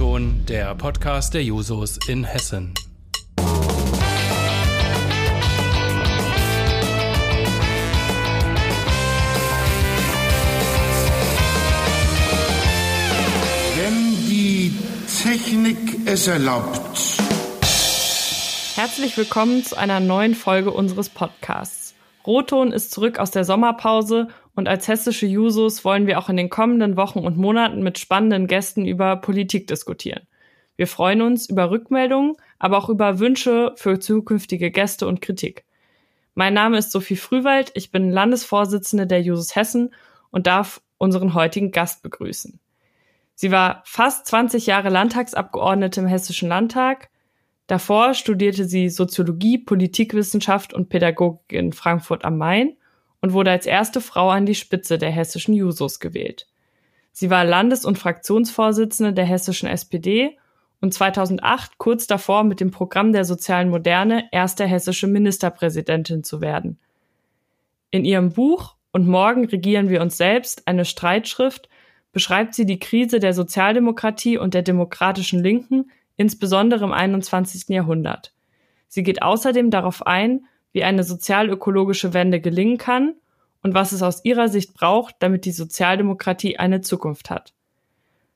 O-Ton, der Podcast der Jusos in Hessen. Wenn die Technik es erlaubt. Herzlich willkommen zu einer neuen Folge unseres Podcasts. Roton ist zurück aus der Sommerpause und als hessische Jusos wollen wir auch in den kommenden Wochen und Monaten mit spannenden Gästen über Politik diskutieren. Wir freuen uns über Rückmeldungen, aber auch über Wünsche für zukünftige Gäste und Kritik. Mein Name ist Sophie Frühwald, ich bin Landesvorsitzende der Jusos Hessen und darf unseren heutigen Gast begrüßen. Sie war fast 20 Jahre Landtagsabgeordnete im Hessischen Landtag. Davor studierte sie Soziologie, Politikwissenschaft und Pädagogik in Frankfurt am Main und wurde als erste Frau an die Spitze der hessischen Jusos gewählt. Sie war Landes- und Fraktionsvorsitzende der hessischen SPD und 2008 kurz davor mit dem Programm der sozialen Moderne erste hessische Ministerpräsidentin zu werden. In ihrem Buch Und morgen regieren wir uns selbst, eine Streitschrift, beschreibt sie die Krise der Sozialdemokratie und der demokratischen Linken, insbesondere im 21. Jahrhundert. Sie geht außerdem darauf ein, wie eine sozialökologische Wende gelingen kann und was es aus ihrer Sicht braucht, damit die Sozialdemokratie eine Zukunft hat.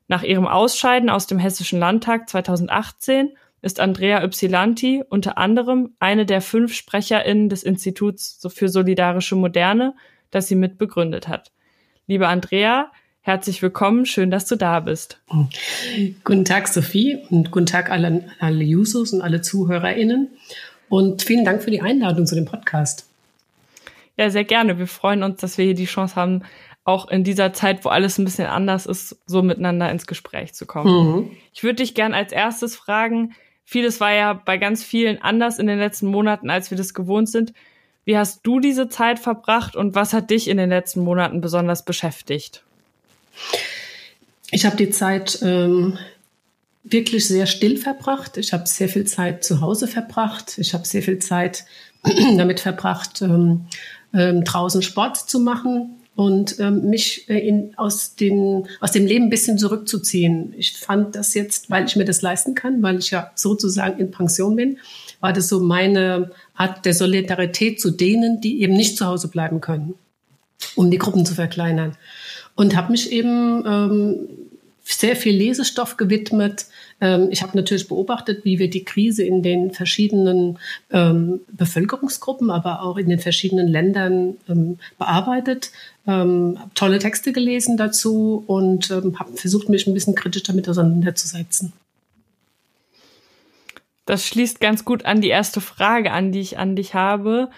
Nach ihrem Ausscheiden aus dem Hessischen Landtag 2018 ist Andrea Ypsilanti unter anderem eine der fünf SprecherInnen des Instituts für solidarische Moderne, das sie mitbegründet hat. Liebe Andrea, herzlich willkommen, schön, dass du da bist. Guten Tag, Sophie, und guten Tag alle, alle Users und alle ZuhörerInnen. Und vielen Dank für die Einladung zu dem Podcast. Ja, sehr gerne. Wir freuen uns, dass wir hier die Chance haben, auch in dieser Zeit, wo alles ein bisschen anders ist, so miteinander ins Gespräch zu kommen. Mhm. Ich würde dich gern als erstes fragen, vieles war ja bei ganz vielen anders in den letzten Monaten, als wir das gewohnt sind. Wie hast du diese Zeit verbracht und was hat dich in den letzten Monaten besonders beschäftigt? Ich habe die Zeit ähm, wirklich sehr still verbracht. Ich habe sehr viel Zeit zu Hause verbracht. Ich habe sehr viel Zeit damit verbracht, ähm, ähm, draußen Sport zu machen und ähm, mich äh, in, aus, den, aus dem Leben ein bisschen zurückzuziehen. Ich fand das jetzt, weil ich mir das leisten kann, weil ich ja sozusagen in Pension bin, war das so meine Art der Solidarität zu denen, die eben nicht zu Hause bleiben können, um die Gruppen zu verkleinern. Und habe mich eben ähm, sehr viel Lesestoff gewidmet. Ähm, ich habe natürlich beobachtet, wie wir die Krise in den verschiedenen ähm, Bevölkerungsgruppen, aber auch in den verschiedenen Ländern ähm, bearbeitet. Ähm, habe tolle Texte gelesen dazu und ähm, habe versucht, mich ein bisschen kritisch damit auseinanderzusetzen. Das schließt ganz gut an die erste Frage an, die ich an dich habe.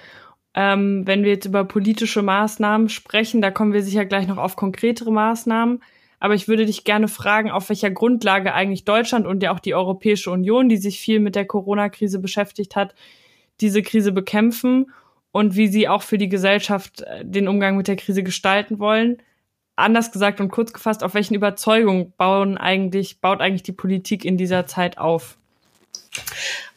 Ähm, wenn wir jetzt über politische Maßnahmen sprechen, da kommen wir sicher gleich noch auf konkretere Maßnahmen. Aber ich würde dich gerne fragen, auf welcher Grundlage eigentlich Deutschland und ja auch die Europäische Union, die sich viel mit der Corona-Krise beschäftigt hat, diese Krise bekämpfen und wie sie auch für die Gesellschaft äh, den Umgang mit der Krise gestalten wollen. Anders gesagt und kurz gefasst, auf welchen Überzeugungen bauen eigentlich, baut eigentlich die Politik in dieser Zeit auf?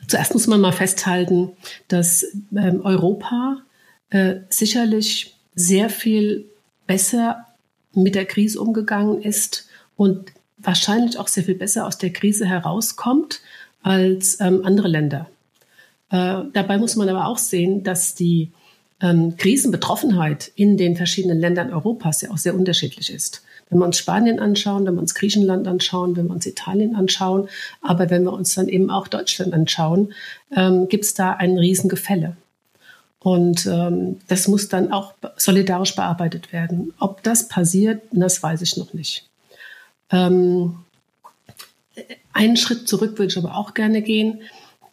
Zuerst muss man mal festhalten, dass ähm, Europa äh, sicherlich sehr viel besser mit der Krise umgegangen ist und wahrscheinlich auch sehr viel besser aus der Krise herauskommt als ähm, andere Länder. Äh, dabei muss man aber auch sehen, dass die ähm, Krisenbetroffenheit in den verschiedenen Ländern Europas ja auch sehr unterschiedlich ist. Wenn wir uns Spanien anschauen, wenn wir uns Griechenland anschauen, wenn wir uns Italien anschauen, aber wenn wir uns dann eben auch Deutschland anschauen, ähm, gibt es da ein Riesengefälle. Und ähm, das muss dann auch solidarisch bearbeitet werden. Ob das passiert, das weiß ich noch nicht. Ähm, einen Schritt zurück würde ich aber auch gerne gehen.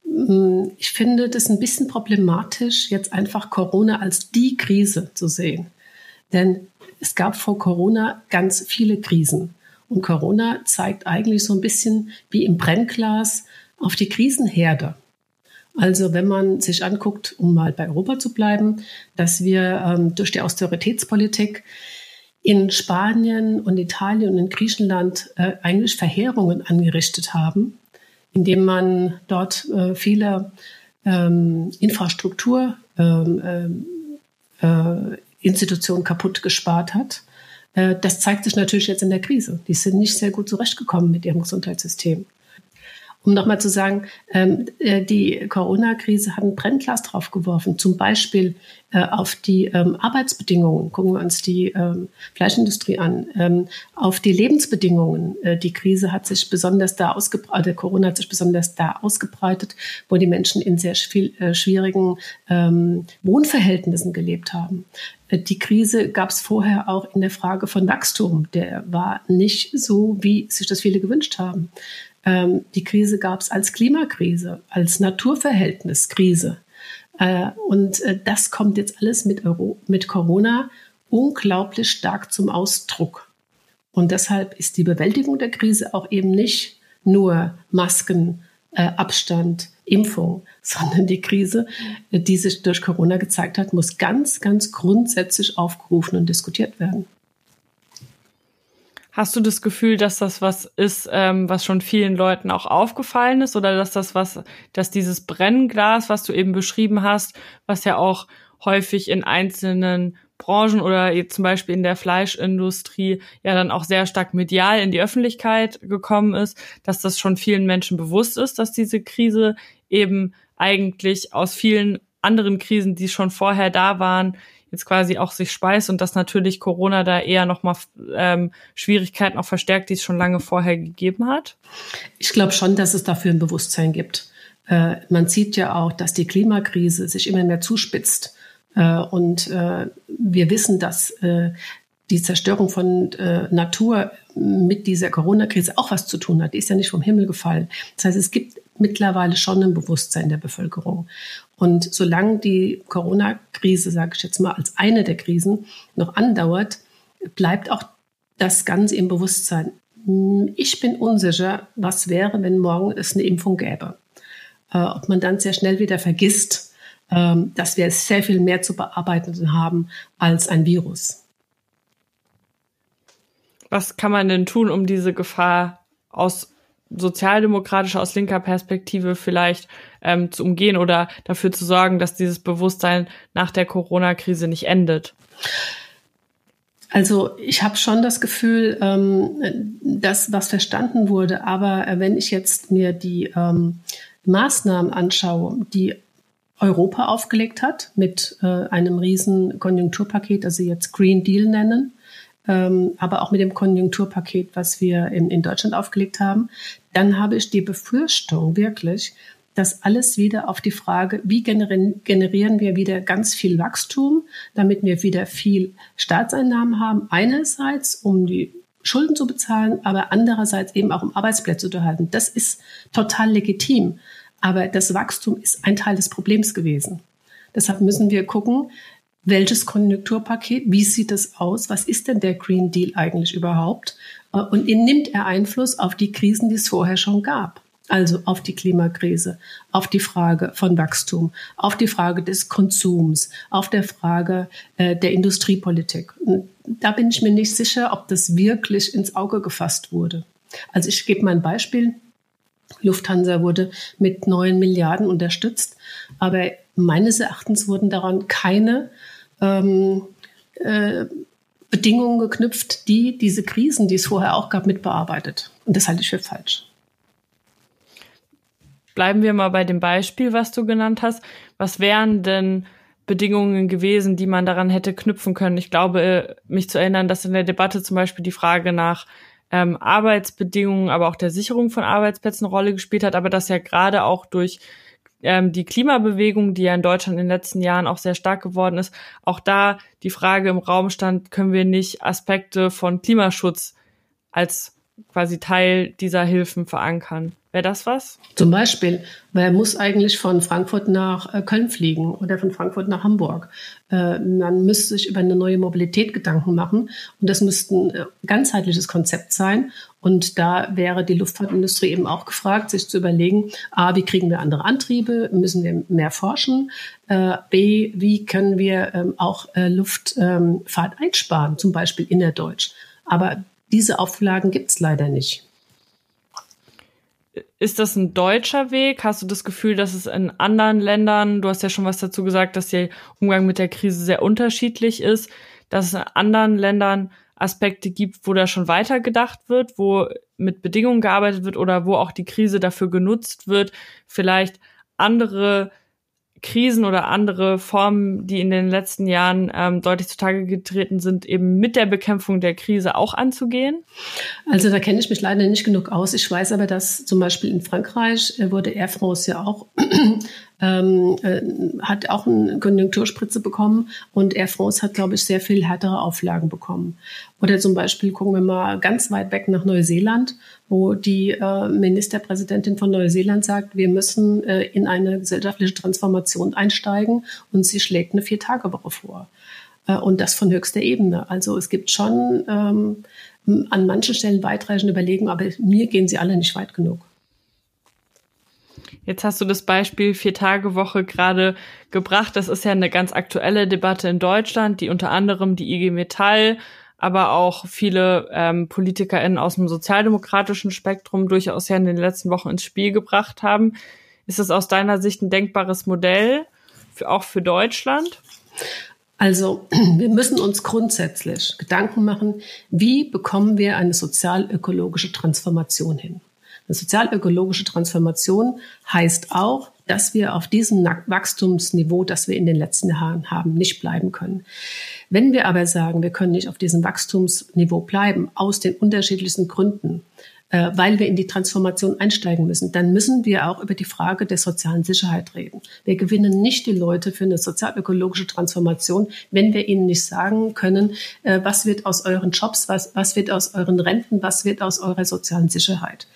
Mm, ich finde das ein bisschen problematisch, jetzt einfach Corona als die Krise zu sehen. Denn es gab vor Corona ganz viele Krisen. Und Corona zeigt eigentlich so ein bisschen wie im Brennglas auf die Krisenherde. Also wenn man sich anguckt, um mal bei Europa zu bleiben, dass wir ähm, durch die Austeritätspolitik in Spanien und Italien und in Griechenland äh, eigentlich Verheerungen angerichtet haben, indem man dort äh, viele ähm, Infrastruktur ähm, äh, Institutionen kaputt gespart hat Äh, das zeigt sich natürlich jetzt in der Krise. Die sind nicht sehr gut zurechtgekommen mit ihrem Gesundheitssystem um nochmal zu sagen, ähm, äh, die Corona-Krise hat ein Brennglas draufgeworfen, zum Beispiel äh, auf die ähm, Arbeitsbedingungen. Gucken wir uns die ähm, Fleischindustrie an, auf die Lebensbedingungen. Äh, die Krise hat sich besonders da ausgebreitet, Corona hat sich besonders da ausgebreitet, wo die Menschen in sehr viel, schwierigen Wohnverhältnissen gelebt haben. Die Krise gab es vorher auch in der Frage von Wachstum. Der war nicht so, wie sich das viele gewünscht haben. Ähm, die Krise gab es als Klimakrise, als Naturverhältniskrise. Äh, und äh, das kommt jetzt alles mit, Euro, mit Corona unglaublich stark zum Ausdruck. Und deshalb ist die Bewältigung der Krise auch eben nicht nur Masken, äh, Abstand, Impfung, sondern die Krise, die sich durch Corona gezeigt hat, muss ganz, ganz grundsätzlich aufgerufen und diskutiert werden. Hast du das Gefühl, dass das was ist, ähm, was schon vielen Leuten auch aufgefallen ist, oder dass das was, dass dieses Brennglas, was du eben beschrieben hast, was ja auch häufig in einzelnen Branchen oder zum Beispiel in der Fleischindustrie ja dann auch sehr stark medial in die Öffentlichkeit gekommen ist, dass das schon vielen Menschen bewusst ist, dass diese Krise eben eigentlich aus vielen anderen Krisen, die schon vorher da waren, jetzt quasi auch sich speist und dass natürlich Corona da eher nochmal ähm, Schwierigkeiten auch verstärkt, die es schon lange vorher gegeben hat? Ich glaube schon, dass es dafür ein Bewusstsein gibt. Äh, man sieht ja auch, dass die Klimakrise sich immer mehr zuspitzt. Äh, und äh, wir wissen, dass äh, die Zerstörung von äh, Natur mit dieser Corona-Krise auch was zu tun hat. Die ist ja nicht vom Himmel gefallen. Das heißt, es gibt mittlerweile schon ein Bewusstsein der Bevölkerung. Und solange die Corona-Krise, sage ich jetzt mal, als eine der Krisen noch andauert, bleibt auch das Ganze im Bewusstsein. Ich bin unsicher, was wäre, wenn morgen es eine Impfung gäbe. Äh, ob man dann sehr schnell wieder vergisst, äh, dass wir sehr viel mehr zu bearbeiten haben als ein Virus. Was kann man denn tun, um diese Gefahr aus sozialdemokratischer, aus linker Perspektive vielleicht ähm, zu umgehen oder dafür zu sorgen, dass dieses Bewusstsein nach der Corona-Krise nicht endet? Also ich habe schon das Gefühl, ähm, dass was verstanden wurde, aber äh, wenn ich jetzt mir die ähm, Maßnahmen anschaue, die Europa aufgelegt hat mit äh, einem riesen Konjunkturpaket, also jetzt Green Deal nennen, ähm, aber auch mit dem Konjunkturpaket, was wir in, in Deutschland aufgelegt haben, dann habe ich die Befürchtung wirklich, dass alles wieder auf die Frage, wie generieren, generieren wir wieder ganz viel Wachstum, damit wir wieder viel Staatseinnahmen haben, einerseits, um die Schulden zu bezahlen, aber andererseits eben auch um Arbeitsplätze zu erhalten. Das ist total legitim. Aber das Wachstum ist ein Teil des Problems gewesen. Deshalb müssen wir gucken, welches Konjunkturpaket, wie sieht es aus, was ist denn der Green Deal eigentlich überhaupt äh, und nimmt er Einfluss auf die Krisen, die es vorher schon gab. Also auf die Klimakrise, auf die Frage von Wachstum, auf die Frage des Konsums, auf der Frage äh, der Industriepolitik. Und da bin ich mir nicht sicher, ob das wirklich ins Auge gefasst wurde. Also ich gebe mal ein Beispiel. Lufthansa wurde mit neun Milliarden unterstützt, aber meines Erachtens wurden daran keine ähm, äh, Bedingungen geknüpft, die diese Krisen, die es vorher auch gab, mitbearbeitet. Und das halte ich für falsch. Bleiben wir mal bei dem Beispiel, was du genannt hast. Was wären denn Bedingungen gewesen, die man daran hätte knüpfen können? Ich glaube, äh, mich zu erinnern, dass in der Debatte zum Beispiel die Frage nach ähm, Arbeitsbedingungen, aber auch der Sicherung von Arbeitsplätzen eine Rolle gespielt hat, aber dass ja gerade auch durch ähm, die Klimabewegung, die ja in Deutschland in den letzten Jahren auch sehr stark geworden ist, auch da die Frage im Raum stand, können wir nicht Aspekte von Klimaschutz als quasi Teil dieser Hilfen verankern. Wäre das was? Zum Beispiel, wer muss eigentlich von Frankfurt nach äh, Köln fliegen oder von Frankfurt nach Hamburg? Äh, man müsste sich über eine neue Mobilität Gedanken machen und das müsste ein äh, ganzheitliches Konzept sein. Und da wäre die Luftfahrtindustrie eben auch gefragt, sich zu überlegen, a, wie kriegen wir andere Antriebe, müssen wir mehr forschen, b, wie können wir ähm, auch Luftfahrt einsparen, zum Beispiel innerdeutsch. Aber diese Auflagen gibt es leider nicht. Ist das ein deutscher Weg? Hast du das Gefühl, dass es in anderen Ländern, du hast ja schon was dazu gesagt, dass der Umgang mit der Krise sehr unterschiedlich ist, dass es in anderen Ländern Aspekte gibt, wo da schon weiter gedacht wird, wo mit Bedingungen gearbeitet wird oder wo auch die Krise dafür genutzt wird, vielleicht andere Krisen oder andere Formen, die in den letzten Jahren ähm, deutlich zutage getreten sind, eben mit der Bekämpfung der Krise auch anzugehen? Also da kenne ich mich leider nicht genug aus. Ich weiß aber, dass zum Beispiel in Frankreich äh, wurde Air France ja auch ähm, äh, hat auch eine Konjunkturspritze bekommen und Air France hat, glaube ich, sehr viel härtere Auflagen bekommen. Oder zum Beispiel gucken wir mal ganz weit weg nach Neuseeland, wo die äh, Ministerpräsidentin von Neuseeland sagt, wir müssen äh, in eine gesellschaftliche Transformation einsteigen und sie schlägt eine Vier-Tage-Woche vor. Äh, und das von höchster Ebene. Also es gibt schon ähm, an manchen Stellen weitreichende Überlegungen, aber mir gehen sie alle nicht weit genug. Jetzt hast du das Beispiel Vier-Tage-Woche gerade gebracht. Das ist ja eine ganz aktuelle Debatte in Deutschland, die unter anderem die IG Metall, aber auch viele ähm, PolitikerInnen aus dem sozialdemokratischen Spektrum durchaus ja in den letzten Wochen ins Spiel gebracht haben. Ist das aus deiner Sicht ein denkbares Modell, für, auch für Deutschland? Also wir müssen uns grundsätzlich Gedanken machen, wie bekommen wir eine sozial-ökologische Transformation hin. Eine sozial-ökologische Transformation heißt auch, dass wir auf diesem Wachstumsniveau, das wir in den letzten Jahren haben, nicht bleiben können. Wenn wir aber sagen, wir können nicht auf diesem Wachstumsniveau bleiben, aus den unterschiedlichsten Gründen, äh, weil wir in die Transformation einsteigen müssen, dann müssen wir auch über die Frage der sozialen Sicherheit reden. Wir gewinnen nicht die Leute für eine sozial-ökologische Transformation, wenn wir ihnen nicht sagen können, äh, was wird aus euren Jobs, was, was wird aus euren Renten, was wird aus eurer sozialen Sicherheit.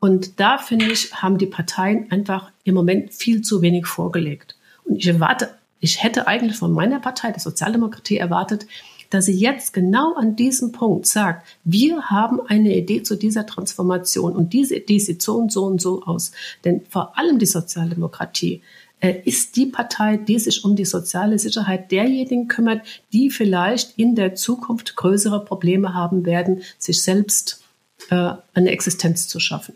Und da finde ich, haben die Parteien einfach im Moment viel zu wenig vorgelegt. Und ich erwarte, ich hätte eigentlich von meiner Partei, der Sozialdemokratie, erwartet, dass sie jetzt genau an diesem Punkt sagt, wir haben eine Idee zu dieser Transformation und diese Idee sieht so und so und so aus. Denn vor allem die Sozialdemokratie äh, ist die Partei, die sich um die soziale Sicherheit derjenigen kümmert, die vielleicht in der Zukunft größere Probleme haben werden, sich selbst äh, eine Existenz zu schaffen.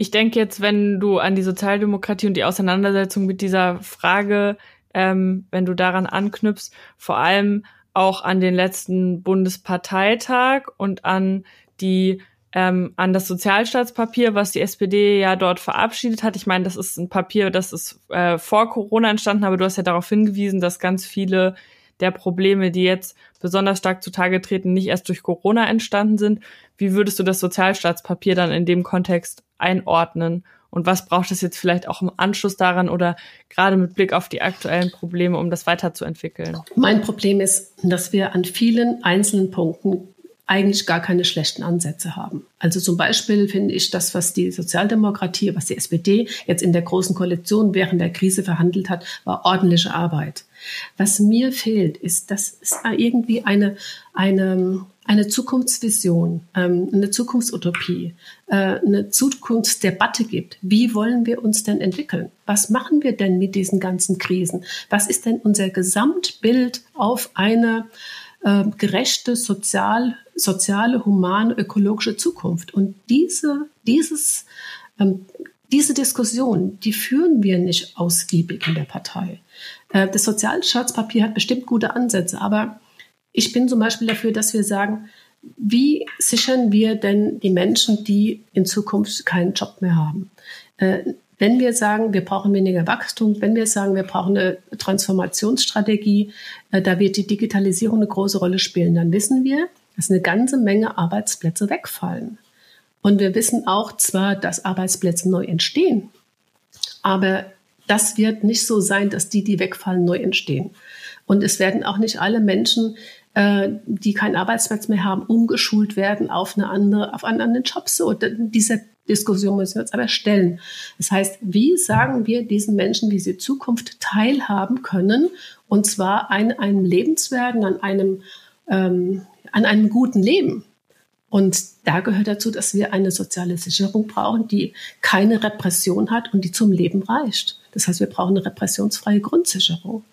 Ich denke jetzt, wenn du an die Sozialdemokratie und die Auseinandersetzung mit dieser Frage, ähm, wenn du daran anknüpfst, vor allem auch an den letzten Bundesparteitag und an die ähm, an das Sozialstaatspapier, was die SPD ja dort verabschiedet hat. Ich meine, das ist ein Papier, das ist äh, vor Corona entstanden, aber du hast ja darauf hingewiesen, dass ganz viele der Probleme, die jetzt besonders stark zutage treten, nicht erst durch Corona entstanden sind. Wie würdest du das Sozialstaatspapier dann in dem Kontext einordnen? Und was braucht es jetzt vielleicht auch im Anschluss daran oder gerade mit Blick auf die aktuellen Probleme, um das weiterzuentwickeln? Mein Problem ist, dass wir an vielen einzelnen Punkten eigentlich gar keine schlechten Ansätze haben. Also zum Beispiel finde ich das, was die Sozialdemokratie, was die SPD jetzt in der Großen Koalition während der Krise verhandelt hat, war ordentliche Arbeit. Was mir fehlt, ist, dass es irgendwie eine, eine, eine Zukunftsvision, ähm, eine Zukunftsutopie, äh, eine Zukunftsdebatte gibt. Wie wollen wir uns denn entwickeln? Was machen wir denn mit diesen ganzen Krisen? Was ist denn unser Gesamtbild auf eine äh, gerechte, sozial, soziale, humane, ökologische Zukunft. Und diese, dieses, ähm, diese Diskussion, die führen wir nicht ausgiebig in der Partei. Äh, das Sozialstaatspapier hat bestimmt gute Ansätze, aber ich bin zum Beispiel dafür, dass wir sagen, wie sichern wir denn die Menschen, die in Zukunft keinen Job mehr haben? Äh, wenn wir sagen, wir brauchen weniger Wachstum, wenn wir sagen, wir brauchen eine Transformationsstrategie, äh, da wird die Digitalisierung eine große Rolle spielen, dann wissen wir, dass eine ganze Menge Arbeitsplätze wegfallen. Und wir wissen auch zwar, dass Arbeitsplätze neu entstehen, aber das wird nicht so sein, dass die, die wegfallen, neu entstehen. Und es werden auch nicht alle Menschen, äh, die keinen Arbeitsplatz mehr haben, umgeschult werden auf eine andere, auf einen anderen Job. So, dieser Diskussion müssen wir uns aber stellen. Das heißt, wie sagen wir diesen Menschen, wie sie Zukunft teilhaben können, und zwar an einem Lebenswerk, an einem, ähm, an einem guten Leben. Und da gehört dazu, dass wir eine soziale Sicherung brauchen, die keine Repression hat und die zum Leben reicht. Das heißt, wir brauchen eine repressionsfreie Grundsicherung.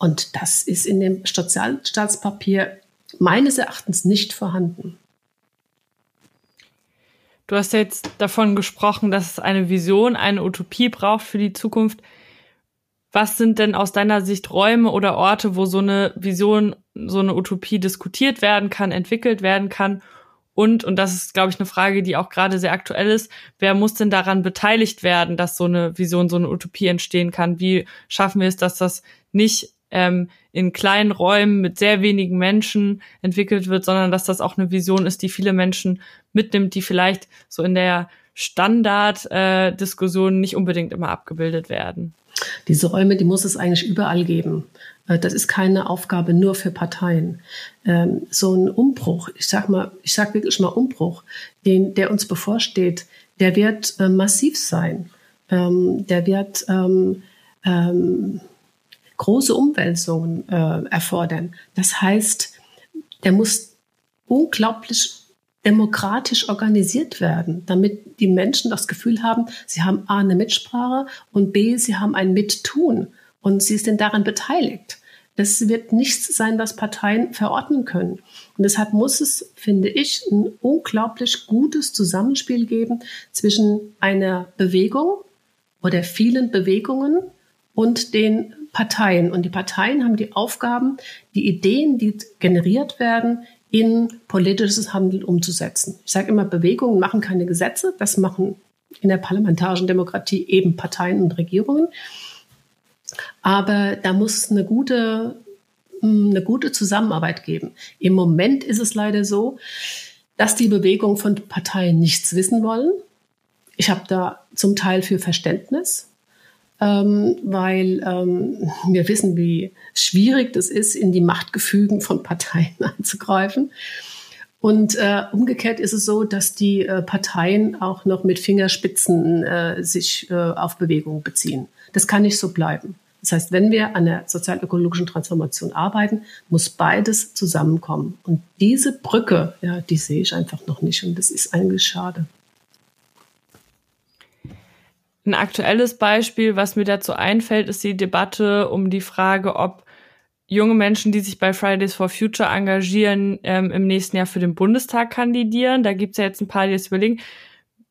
Und das ist in dem Sozialstaatspapier meines Erachtens nicht vorhanden. Du hast jetzt davon gesprochen, dass es eine Vision, eine Utopie braucht für die Zukunft. was sind denn aus deiner Sicht Räume oder Orte, wo so eine Vision, so eine Utopie diskutiert werden kann, entwickelt werden kann? Und, und das ist, glaube ich, eine Frage, die auch gerade sehr aktuell ist, wer muss denn daran beteiligt werden, dass so eine Vision, so eine Utopie entstehen kann? Wie schaffen wir es, dass das nicht ähm, in kleinen Räumen mit sehr wenigen Menschen entwickelt wird, sondern dass das auch eine Vision ist, die viele Menschen mitnimmt, die vielleicht so in der Standarddiskussion äh, nicht unbedingt immer abgebildet werden. Diese Räume, die muss es eigentlich überall geben. Äh, das ist keine Aufgabe nur für Parteien. Ähm, so ein Umbruch, ich sag mal, ich sag wirklich mal Umbruch, den, der uns bevorsteht, der wird äh, massiv sein. Ähm, der wird ähm, große Umwälzungen äh, erfordern. Das heißt, der muss unglaublich demokratisch organisiert werden, damit die Menschen das Gefühl haben, sie haben A eine Mitsprache und B, sie haben ein Mittun und sie sind daran beteiligt. Das wird nichts sein, was Parteien verordnen können. Und deshalb muss es, finde ich, ein unglaublich gutes Zusammenspiel geben zwischen einer Bewegung oder vielen Bewegungen und den Parteien. Und die Parteien haben die Aufgaben, die Ideen, die generiert werden, in politisches Handeln umzusetzen. Ich sage immer, Bewegungen machen keine Gesetze, das machen in der parlamentarischen Demokratie eben Parteien und Regierungen. Aber da muss eine gute, hm, eine gute Zusammenarbeit geben. Im Moment ist es leider so, dass die Bewegungen von Parteien nichts wissen wollen. Ich habe da zum Teil für Verständnis ähm, weil ähm, wir wissen, wie schwierig das ist, in die Machtgefügen von Parteien einzugreifen. Und äh, umgekehrt ist es so, dass die äh, Parteien auch noch mit Fingerspitzen äh, sich äh, auf Bewegung beziehen. Das kann nicht so bleiben. Das heißt, wenn wir an der sozial-ökologischen Transformation arbeiten, muss beides zusammenkommen. Und diese Brücke, ja, die sehe ich einfach noch nicht. Und das ist eigentlich schade. Ein aktuelles Beispiel, was mir dazu einfällt, ist die Debatte um die Frage, ob junge Menschen, die sich bei Fridays for Future engagieren, ähm, im nächsten Jahr für den Bundestag kandidieren. Da gibt's ja jetzt ein paar, die jetzt überlegen,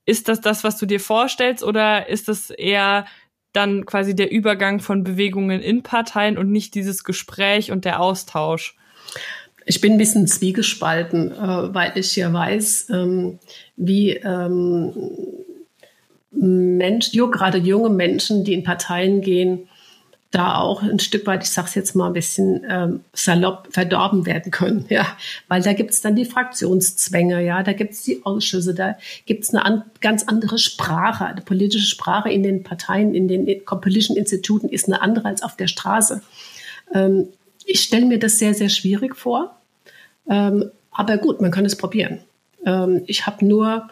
ist das das, was du dir vorstellst, oder ist das eher dann quasi der Übergang von Bewegungen in Parteien und nicht dieses Gespräch und der Austausch? Ich bin ein bisschen zwiegespalten, äh, weil ich ja weiß, ähm, wie ähm, Mensch, gerade junge Menschen, die in Parteien gehen, da auch ein Stück weit, ich sage es jetzt mal ein bisschen ähm, salopp, verdorben werden können, ja, weil da gibt's dann die Fraktionszwänge, ja, da gibt's die Ausschüsse, da gibt's eine an, ganz andere Sprache, eine politische Sprache in den Parteien, in den politischen Instituten ist eine andere als auf der Straße. Ähm, ich stelle mir das sehr, sehr schwierig vor, ähm, aber gut, man kann es probieren. Ähm, ich habe nur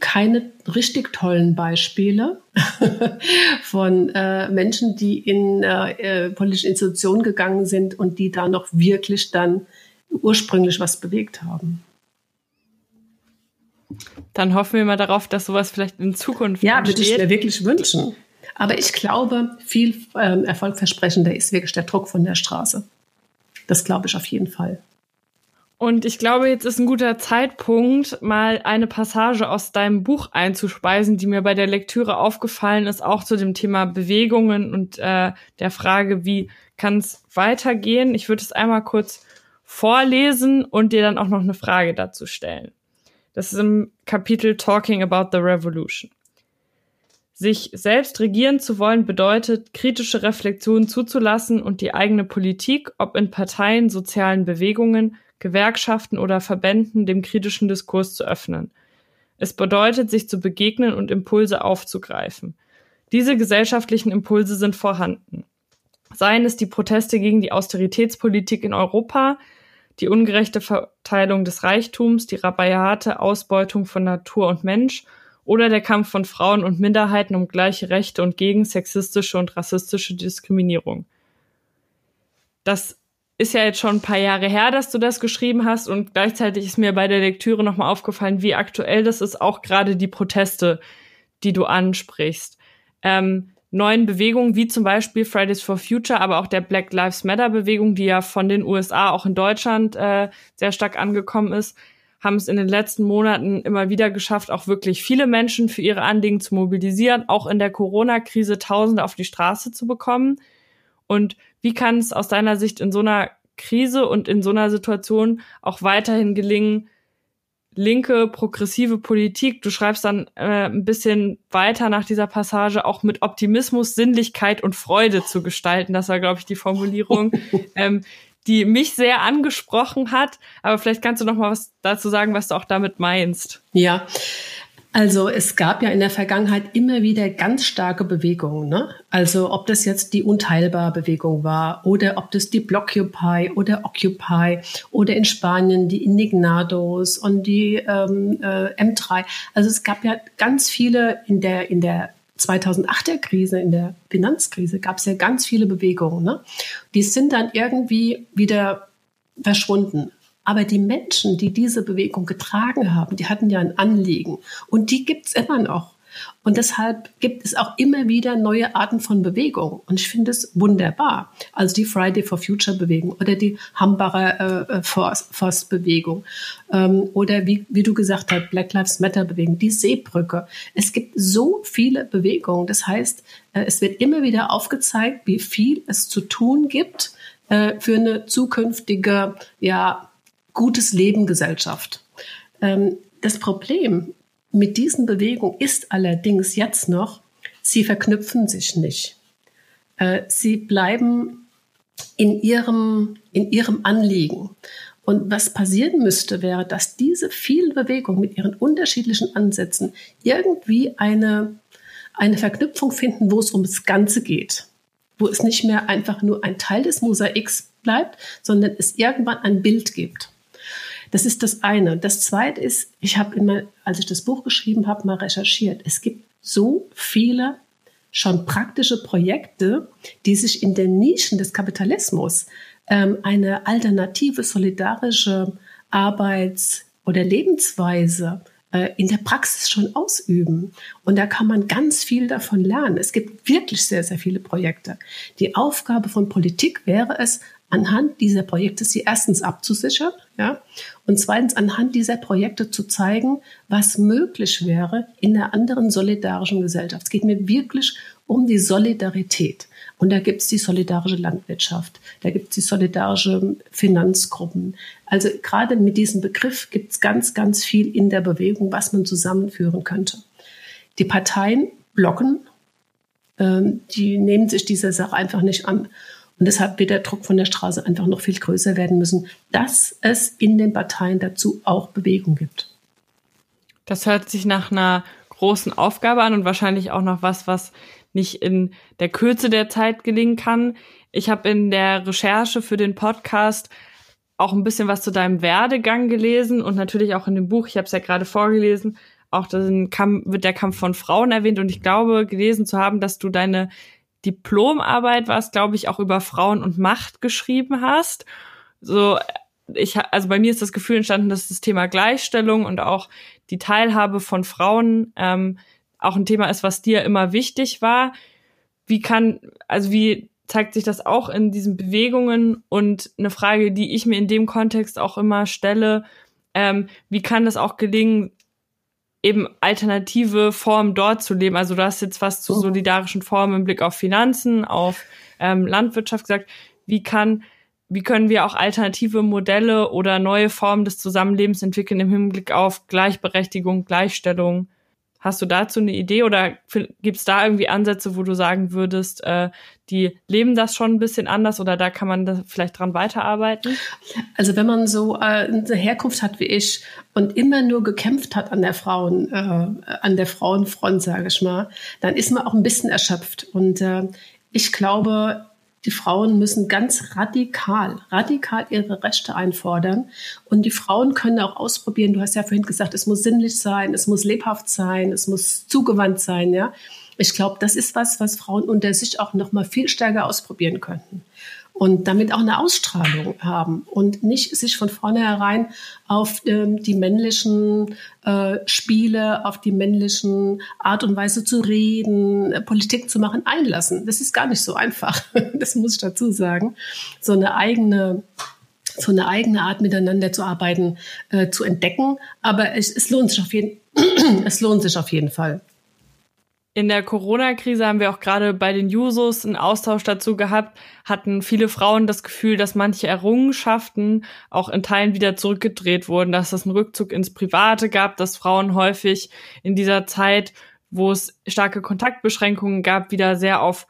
keine richtig tollen Beispiele von äh, Menschen, die in äh, äh, politische Institutionen gegangen sind und die da noch wirklich dann ursprünglich was bewegt haben. Dann hoffen wir mal darauf, dass sowas vielleicht in Zukunft Ja, würde ich mir wirklich wünschen. Aber ich glaube, viel ähm, erfolgversprechender ist wirklich der Druck von der Straße. Das glaube ich auf jeden Fall. Und ich glaube, jetzt ist ein guter Zeitpunkt, mal eine Passage aus deinem Buch einzuspeisen, die mir bei der Lektüre aufgefallen ist, auch zu dem Thema Bewegungen und äh, der Frage, wie kann es weitergehen. Ich würde es einmal kurz vorlesen und dir dann auch noch eine Frage dazu stellen. Das ist im Kapitel Talking About the Revolution. Sich selbst regieren zu wollen bedeutet, kritische Reflexionen zuzulassen und die eigene Politik, ob in Parteien, sozialen Bewegungen, Gewerkschaften oder Verbänden dem kritischen Diskurs zu öffnen. Es bedeutet, sich zu begegnen und Impulse aufzugreifen. Diese gesellschaftlichen Impulse sind vorhanden. Seien es die Proteste gegen die Austeritätspolitik in Europa, die ungerechte Verteilung des Reichtums, die rabiate Ausbeutung von Natur und Mensch oder der Kampf von Frauen und Minderheiten um gleiche Rechte und gegen sexistische und rassistische Diskriminierung. Das ist ja jetzt schon ein paar Jahre her, dass du das geschrieben hast und gleichzeitig ist mir bei der Lektüre nochmal aufgefallen, wie aktuell das ist, auch gerade die Proteste, die du ansprichst. Ähm, neuen Bewegungen wie zum Beispiel Fridays for Future, aber auch der Black Lives Matter Bewegung, die ja von den USA auch in Deutschland äh, sehr stark angekommen ist, haben es in den letzten Monaten immer wieder geschafft, auch wirklich viele Menschen für ihre Anliegen zu mobilisieren, auch in der Corona-Krise Tausende auf die Straße zu bekommen. Und wie kann es aus deiner Sicht in so einer Krise und in so einer Situation auch weiterhin gelingen, linke, progressive Politik, du schreibst dann äh, ein bisschen weiter nach dieser Passage, auch mit Optimismus, Sinnlichkeit und Freude zu gestalten. Das war, glaube ich, die Formulierung, ähm, die mich sehr angesprochen hat. Aber vielleicht kannst du noch mal was dazu sagen, was du auch damit meinst. Ja, also es gab ja in der Vergangenheit immer wieder ganz starke Bewegungen. Ne? Also ob das jetzt die Unteilbar-Bewegung war oder ob das die Blockupy oder Occupy oder in Spanien die Indignados und die ähm, äh, M3. Also es gab ja ganz viele in der, in der 2008er Krise, in der Finanzkrise, gab es ja ganz viele Bewegungen. Ne? Die sind dann irgendwie wieder verschwunden. Aber die Menschen, die diese Bewegung getragen haben, die hatten ja ein Anliegen. Und die gibt's immer noch. Und deshalb gibt es auch immer wieder neue Arten von Bewegung. Und ich finde es wunderbar. Also die Friday for Future Bewegung oder die Hambacher äh, Force, Force Bewegung ähm, oder wie, wie du gesagt hast, Black Lives Matter Bewegung, die Seebrücke. Es gibt so viele Bewegungen. Das heißt, äh, es wird immer wieder aufgezeigt, wie viel es zu tun gibt äh, für eine zukünftige, ja, gutes Leben Gesellschaft. Ähm, das Problem mit diesen Bewegungen ist allerdings jetzt noch, sie verknüpfen sich nicht. Äh, sie bleiben in ihrem, in ihrem Anliegen. Und was passieren müsste, wäre, dass diese vielen Bewegungen mit ihren unterschiedlichen Ansätzen irgendwie eine, eine Verknüpfung finden, wo es ums Ganze geht. Wo es nicht mehr einfach nur ein Teil des Mosaiks bleibt, sondern es irgendwann ein Bild gibt. Das ist das eine. Das zweite ist, ich habe immer, als ich das Buch geschrieben habe, mal recherchiert. Es gibt so viele schon praktische Projekte, die sich in den Nischen des Kapitalismus ähm, eine alternative, solidarische Arbeits- oder Lebensweise äh, in der Praxis schon ausüben. Und da kann man ganz viel davon lernen. Es gibt wirklich sehr, sehr viele Projekte. Die Aufgabe von Politik wäre es, anhand dieser Projekte sie erstens abzusichern, ja, und zweitens anhand dieser Projekte zu zeigen, was möglich wäre in einer anderen solidarischen Gesellschaft. Es geht mir wirklich um die Solidarität. Und da gibt es die solidarische Landwirtschaft, da gibt es die solidarische Finanzgruppen. Also gerade mit diesem Begriff gibt es ganz, ganz viel in der Bewegung, was man zusammenführen könnte. Die Parteien blocken, ähm, die nehmen sich dieser Sache einfach nicht an. Und deshalb wird der Druck von der Straße einfach noch viel größer werden müssen, dass es in den Parteien dazu auch Bewegung gibt. Das hört sich nach einer großen Aufgabe an und wahrscheinlich auch noch was, was nicht in der Kürze der Zeit gelingen kann. Ich habe in der Recherche für den Podcast auch ein bisschen was zu deinem Werdegang gelesen und natürlich auch in dem Buch, ich habe es ja gerade vorgelesen, auch den Kampf, wird der Kampf von Frauen erwähnt und ich glaube gelesen zu haben, dass du deine Diplomarbeit was, glaube ich, auch über Frauen und Macht geschrieben hast. So, ich, also bei mir ist das Gefühl entstanden, dass das Thema Gleichstellung und auch die Teilhabe von Frauen ähm, auch ein Thema ist, was dir immer wichtig war. Wie kann, also wie zeigt sich das auch in diesen Bewegungen? Und eine Frage, die ich mir in dem Kontext auch immer stelle, ähm, wie kann es auch gelingen, eben alternative Formen dort zu leben. Also du hast jetzt was zu oh. solidarischen Formen im Blick auf Finanzen, auf ähm, Landwirtschaft gesagt. Wie kann, wie können wir auch alternative Modelle oder neue Formen des Zusammenlebens entwickeln im Hinblick auf Gleichberechtigung, Gleichstellung? Hast du dazu eine Idee oder gibt es da irgendwie Ansätze, wo du sagen würdest, äh, die leben das schon ein bisschen anders oder da kann man da vielleicht dran weiterarbeiten? Also wenn man so äh, eine Herkunft hat wie ich und immer nur gekämpft hat an der Frauen, äh, an der Frauenfront, sage ich mal, dann ist man auch ein bisschen erschöpft. Und äh, ich glaube, die Frauen müssen ganz radikal, radikal ihre Rechte einfordern. Und die Frauen können auch ausprobieren. Du hast ja vorhin gesagt, es muss sinnlich sein, es muss lebhaft sein, es muss zugewandt sein, ja. Ich glaube, das ist was, was Frauen unter sich auch noch mal viel stärker ausprobieren könnten und damit auch eine Ausstrahlung haben und nicht sich von vornherein auf ähm, die männlichen äh, Spiele, auf die männlichen Art und Weise zu reden, äh, Politik zu machen, einlassen. Das ist gar nicht so einfach. das muss ich dazu sagen. So eine eigene so eine eigene Art miteinander zu arbeiten, äh, zu entdecken. Aber es, es lohnt sich auf jeden, es lohnt sich auf jeden Fall. In der Corona-Krise haben wir auch gerade bei den Jusos einen Austausch dazu gehabt, hatten viele Frauen das Gefühl, dass manche Errungenschaften auch in Teilen wieder zurückgedreht wurden, dass es einen Rückzug ins Private gab, dass Frauen häufig in dieser Zeit, wo es starke Kontaktbeschränkungen gab, wieder sehr auf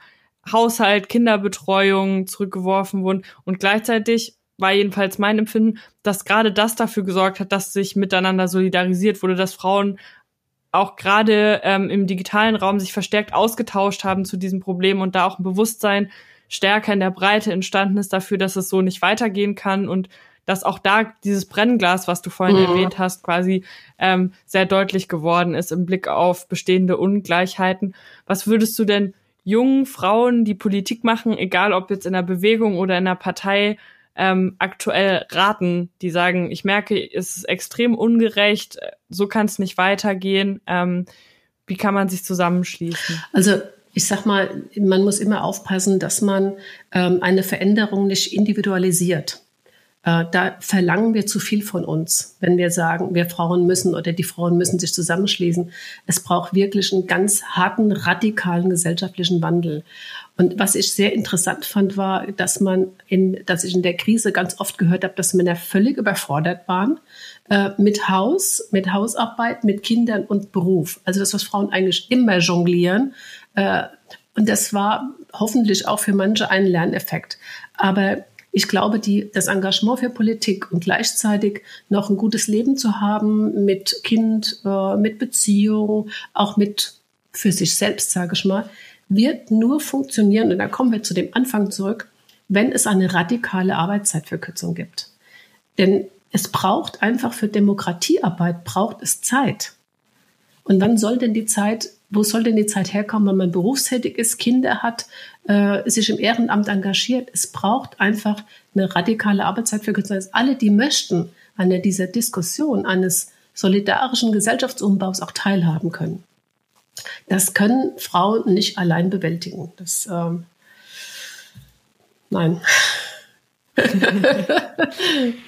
Haushalt, Kinderbetreuung zurückgeworfen wurden. Und gleichzeitig war jedenfalls mein Empfinden, dass gerade das dafür gesorgt hat, dass sich miteinander solidarisiert wurde, dass Frauen auch gerade ähm, im digitalen Raum sich verstärkt ausgetauscht haben zu diesem Problem und da auch ein Bewusstsein stärker in der Breite entstanden ist dafür, dass es so nicht weitergehen kann und dass auch da dieses Brennglas, was du vorhin mhm. erwähnt hast, quasi ähm, sehr deutlich geworden ist im Blick auf bestehende Ungleichheiten. Was würdest du denn jungen Frauen, die Politik machen, egal ob jetzt in der Bewegung oder in der Partei, ähm, aktuell raten, die sagen, ich merke, es ist extrem ungerecht, so kann es nicht weitergehen. Ähm, wie kann man sich zusammenschließen? Also ich sag mal, man muss immer aufpassen, dass man ähm, eine Veränderung nicht individualisiert. Äh, da verlangen wir zu viel von uns, wenn wir sagen, wir Frauen müssen oder die Frauen müssen sich zusammenschließen. Es braucht wirklich einen ganz harten, radikalen gesellschaftlichen Wandel. Und was ich sehr interessant fand, war, dass man in, dass ich in der Krise ganz oft gehört habe, dass Männer völlig überfordert waren äh, mit Haus, mit Hausarbeit, mit Kindern und Beruf. Also das, was Frauen eigentlich immer jonglieren. Äh, und das war hoffentlich auch für manche ein Lerneffekt. Aber ich glaube, die, das Engagement für Politik und gleichzeitig noch ein gutes Leben zu haben mit Kind, äh, mit Beziehung, auch mit für sich selbst, sage ich mal, wird nur funktionieren, und da kommen wir zu dem Anfang zurück, wenn es eine radikale Arbeitszeitverkürzung gibt. Denn es braucht einfach für Demokratiearbeit, braucht es Zeit. Und wann soll denn die Zeit, wo soll denn die Zeit herkommen, wenn man berufstätig ist, Kinder hat, äh, sich im Ehrenamt engagiert? Es braucht einfach eine radikale Arbeitszeitverkürzung, dass alle, die möchten, an dieser Diskussion eines solidarischen Gesellschaftsumbau's auch teilhaben können. Das können Frauen nicht allein bewältigen. Das, ähm, nein.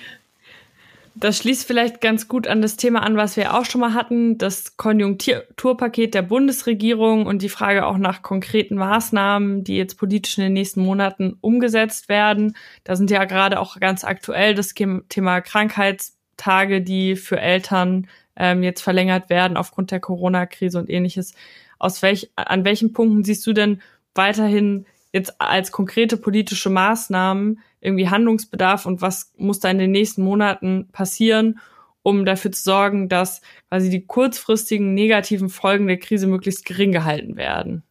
Das schließt vielleicht ganz gut an das Thema an, was wir auch schon mal hatten, das Konjunkturpaket der Bundesregierung und die Frage auch nach konkreten Maßnahmen, die jetzt politisch in den nächsten Monaten umgesetzt werden. Da sind ja gerade auch ganz aktuell das Thema Krankheitstage, die für Eltern ähm, jetzt verlängert werden aufgrund der Corona-Krise und ähnliches. Aus welch, an welchen Punkten siehst du denn weiterhin jetzt als konkrete politische Maßnahmen irgendwie Handlungsbedarf und was muss da in den nächsten Monaten passieren, um dafür zu sorgen, dass quasi die kurzfristigen negativen Folgen der Krise möglichst gering gehalten werden?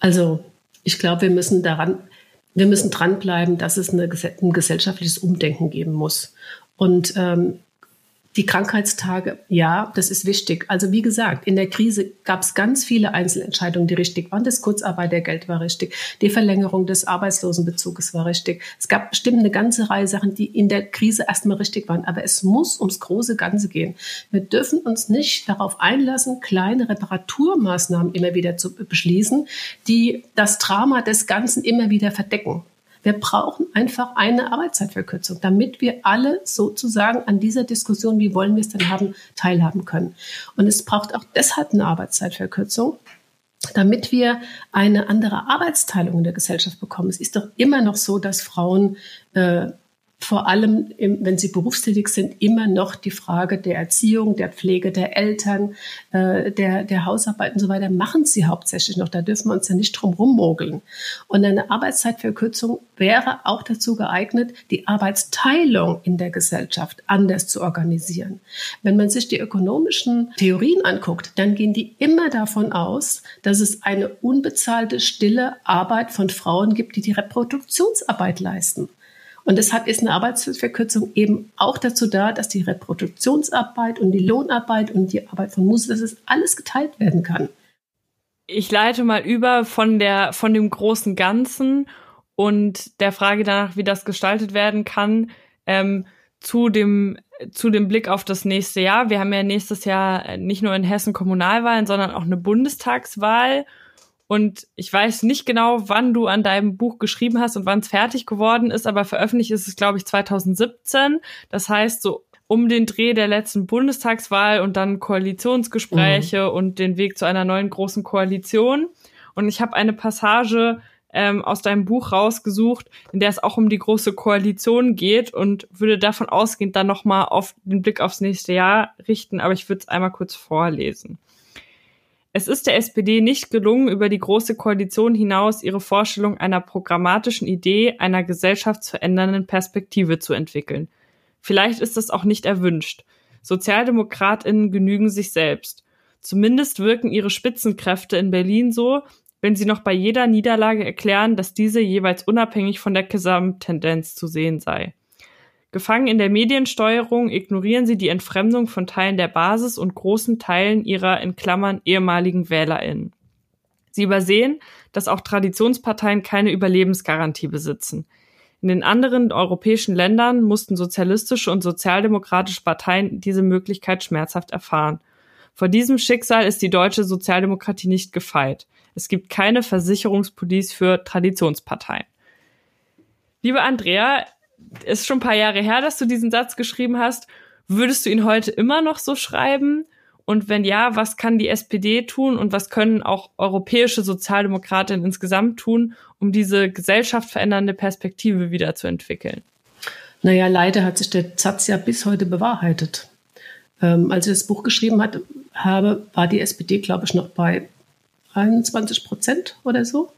Also, ich glaube, wir müssen daran, wir müssen dranbleiben, dass es eine, ein gesellschaftliches Umdenken geben muss. Und ähm, die Krankheitstage, ja, das ist wichtig. Also wie gesagt, in der Krise gab es ganz viele Einzelentscheidungen, die richtig waren. Das Kurzarbeitergeld war richtig, die Verlängerung des Arbeitslosenbezuges war richtig. Es gab bestimmt eine ganze Reihe Sachen, die in der Krise erstmal richtig waren. Aber es muss ums große Ganze gehen. Wir dürfen uns nicht darauf einlassen, kleine Reparaturmaßnahmen immer wieder zu beschließen, die das Drama des Ganzen immer wieder verdecken. Wir brauchen einfach eine Arbeitszeitverkürzung, damit wir alle sozusagen an dieser Diskussion, wie wollen wir es denn haben, teilhaben können. Und es braucht auch deshalb eine Arbeitszeitverkürzung, damit wir eine andere Arbeitsteilung in der Gesellschaft bekommen. Es ist doch immer noch so, dass Frauen äh, vor allem, wenn sie berufstätig sind, immer noch die Frage der Erziehung, der Pflege der Eltern, äh, der, der Hausarbeit und so weiter machen sie hauptsächlich noch. Da dürfen wir uns ja nicht drum rummogeln. Und eine Arbeitszeitverkürzung wäre auch dazu geeignet, die Arbeitsteilung in der Gesellschaft anders zu organisieren. Wenn man sich die ökonomischen Theorien anguckt, dann gehen die immer davon aus, dass es eine unbezahlte, stille Arbeit von Frauen gibt, die die Reproduktionsarbeit leisten. Und deshalb ist eine Arbeitsverkürzung eben auch dazu da, dass die Reproduktionsarbeit und die Lohnarbeit und die Arbeit von Musikern, dass es alles geteilt werden kann. Ich leite mal über von der, von dem großen Ganzen und der Frage danach, wie das gestaltet werden kann, ähm, zu dem, zu dem Blick auf das nächste Jahr. Wir haben ja nächstes Jahr nicht nur in Hessen Kommunalwahlen, sondern auch eine Bundestagswahl. Und ich weiß nicht genau, wann du an deinem Buch geschrieben hast und wann es fertig geworden ist, aber veröffentlicht ist es, glaube ich, 2017. Das heißt, so um den Dreh der letzten Bundestagswahl und dann Koalitionsgespräche mhm. und den Weg zu einer neuen großen Koalition. Und ich habe eine Passage ähm, aus deinem Buch rausgesucht, in der es auch um die große Koalition geht und würde davon ausgehend dann nochmal auf den Blick aufs nächste Jahr richten, aber ich würde es einmal kurz vorlesen. Es ist der SPD nicht gelungen, über die große Koalition hinaus ihre Vorstellung einer programmatischen Idee einer gesellschaftsverändernden Perspektive zu entwickeln. Vielleicht ist das auch nicht erwünscht. Sozialdemokratinnen genügen sich selbst. Zumindest wirken ihre Spitzenkräfte in Berlin so, wenn sie noch bei jeder Niederlage erklären, dass diese jeweils unabhängig von der Gesamttendenz zu sehen sei. Gefangen in der Mediensteuerung ignorieren sie die Entfremdung von Teilen der Basis und großen Teilen ihrer in Klammern ehemaligen WählerInnen. Sie übersehen, dass auch Traditionsparteien keine Überlebensgarantie besitzen. In den anderen europäischen Ländern mussten sozialistische und sozialdemokratische Parteien diese Möglichkeit schmerzhaft erfahren. Vor diesem Schicksal ist die deutsche Sozialdemokratie nicht gefeit. Es gibt keine Versicherungspolice für Traditionsparteien. Liebe Andrea, ist schon ein paar Jahre her, dass du diesen Satz geschrieben hast. Würdest du ihn heute immer noch so schreiben? Und wenn ja, was kann die SPD tun und was können auch europäische Sozialdemokratinnen insgesamt tun, um diese Gesellschaft verändernde Perspektive wieder zu entwickeln? Naja, leider hat sich der Satz ja bis heute bewahrheitet. Ähm, als ich das Buch geschrieben hat, habe, war die SPD, glaube ich, noch bei 21 Prozent oder so.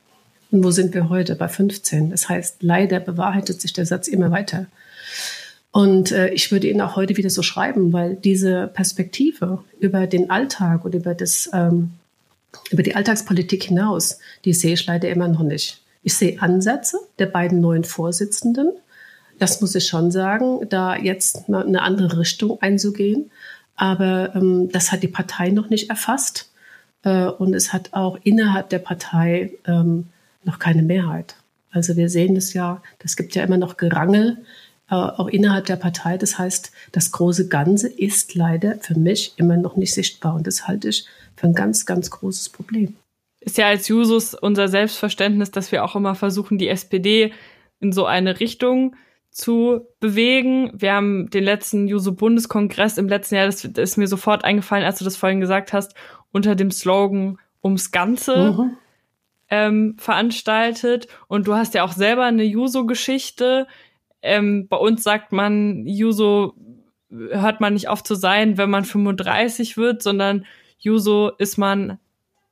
Und wo sind wir heute? Bei 15. Das heißt, leider bewahrheitet sich der Satz immer weiter. Und äh, ich würde ihn auch heute wieder so schreiben, weil diese Perspektive über den Alltag und über das ähm, über die Alltagspolitik hinaus, die sehe ich leider immer noch nicht. Ich sehe Ansätze der beiden neuen Vorsitzenden. Das muss ich schon sagen, da jetzt mal eine andere Richtung einzugehen. Aber ähm, das hat die Partei noch nicht erfasst. Äh, und es hat auch innerhalb der Partei ähm, noch keine Mehrheit. Also wir sehen es ja, das gibt ja immer noch Gerangel, äh, auch innerhalb der Partei. Das heißt, das große Ganze ist leider für mich immer noch nicht sichtbar. Und das halte ich für ein ganz, ganz großes Problem. Ist ja als Jusos unser Selbstverständnis, dass wir auch immer versuchen, die SPD in so eine Richtung zu bewegen. Wir haben den letzten Juso-Bundeskongress im letzten Jahr, das ist mir sofort eingefallen, als du das vorhin gesagt hast, unter dem Slogan ums Ganze mhm. Ähm, veranstaltet. Und du hast ja auch selber eine Juso-Geschichte. Ähm, bei uns sagt man, Juso hört man nicht auf zu sein, wenn man 35 wird, sondern Juso ist man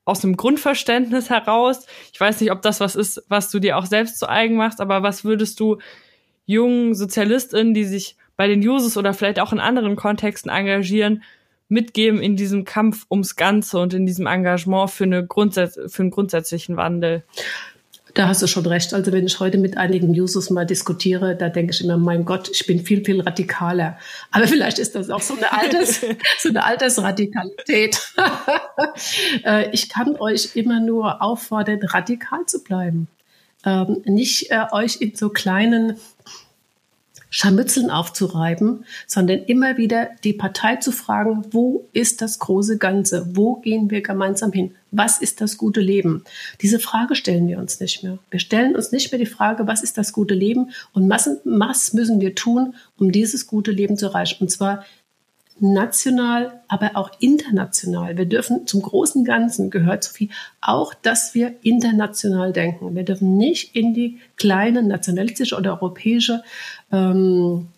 aus einem Grundverständnis heraus. Ich weiß nicht, ob das was ist, was du dir auch selbst zu eigen machst, aber was würdest du jungen SozialistInnen, die sich bei den Jusos oder vielleicht auch in anderen Kontexten engagieren, mitgeben in diesem Kampf ums Ganze und in diesem Engagement für, eine Grundsatz, für einen grundsätzlichen Wandel? Da hast du schon recht. Also wenn ich heute mit einigen Users mal diskutiere, da denke ich immer, mein Gott, ich bin viel, viel radikaler. Aber vielleicht ist das auch so eine, Alters, so eine Altersradikalität. Äh, ich kann euch immer nur auffordern, radikal zu bleiben. Ähm, nicht äh, euch in so kleinen Scharmützeln aufzureiben, sondern immer wieder die Partei zu fragen, wo ist das große Ganze? Wo gehen wir gemeinsam hin? Was ist das gute Leben? Diese Frage stellen wir uns nicht mehr. Wir stellen uns nicht mehr die Frage, was ist das gute Leben und was müssen wir tun, um dieses gute Leben zu erreichen? Und zwar national, aber auch international. Wir dürfen zum großen Ganzen gehört Sophie auch, dass wir international denken. Wir dürfen nicht in die kleine nationalistische oder europäische ähm,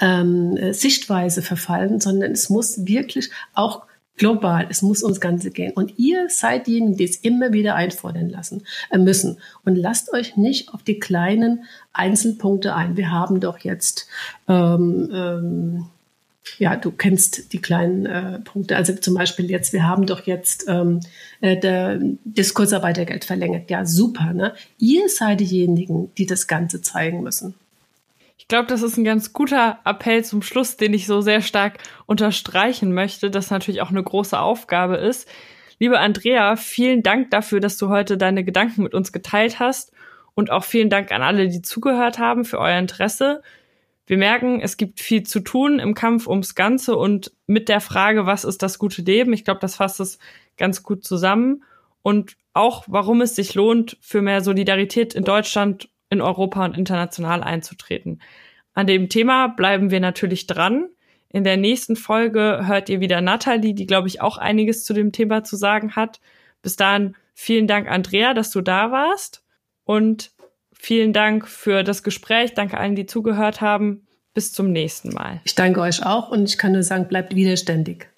ähm, Sichtweise verfallen, sondern es muss wirklich auch global, es muss ums Ganze gehen. Und ihr seid diejenigen, die es immer wieder einfordern lassen äh, müssen. Und lasst euch nicht auf die kleinen Einzelpunkte ein. Wir haben doch jetzt ähm, ähm, ja, du kennst die kleinen äh, Punkte. Also zum Beispiel jetzt, wir haben doch jetzt ähm, äh, der, das Kurzarbeitergeld verlängert. Ja, super. Ne? Ihr seid diejenigen, die das Ganze zeigen müssen. Ich glaube, das ist ein ganz guter Appell zum Schluss, den ich so sehr stark unterstreichen möchte, dass natürlich auch eine große Aufgabe ist. Liebe Andrea, vielen Dank dafür, dass du heute deine Gedanken mit uns geteilt hast und auch vielen Dank an alle, die zugehört haben für euer Interesse wir merken, es gibt viel zu tun im Kampf ums Ganze und mit der Frage, was ist das gute Leben? Ich glaube, das fasst es ganz gut zusammen. Und auch, warum es sich lohnt, für mehr Solidarität in Deutschland, in Europa und international einzutreten. An dem Thema bleiben wir natürlich dran. In der nächsten Folge hört ihr wieder Nathalie, die, glaube ich, auch einiges zu dem Thema zu sagen hat. Bis dahin vielen Dank, Andrea, dass du da warst. Und vielen Dank für das Gespräch. Danke allen, die zugehört haben. Bis zum nächsten Mal. Ich danke euch auch und ich kann nur sagen, bleibt widerständig.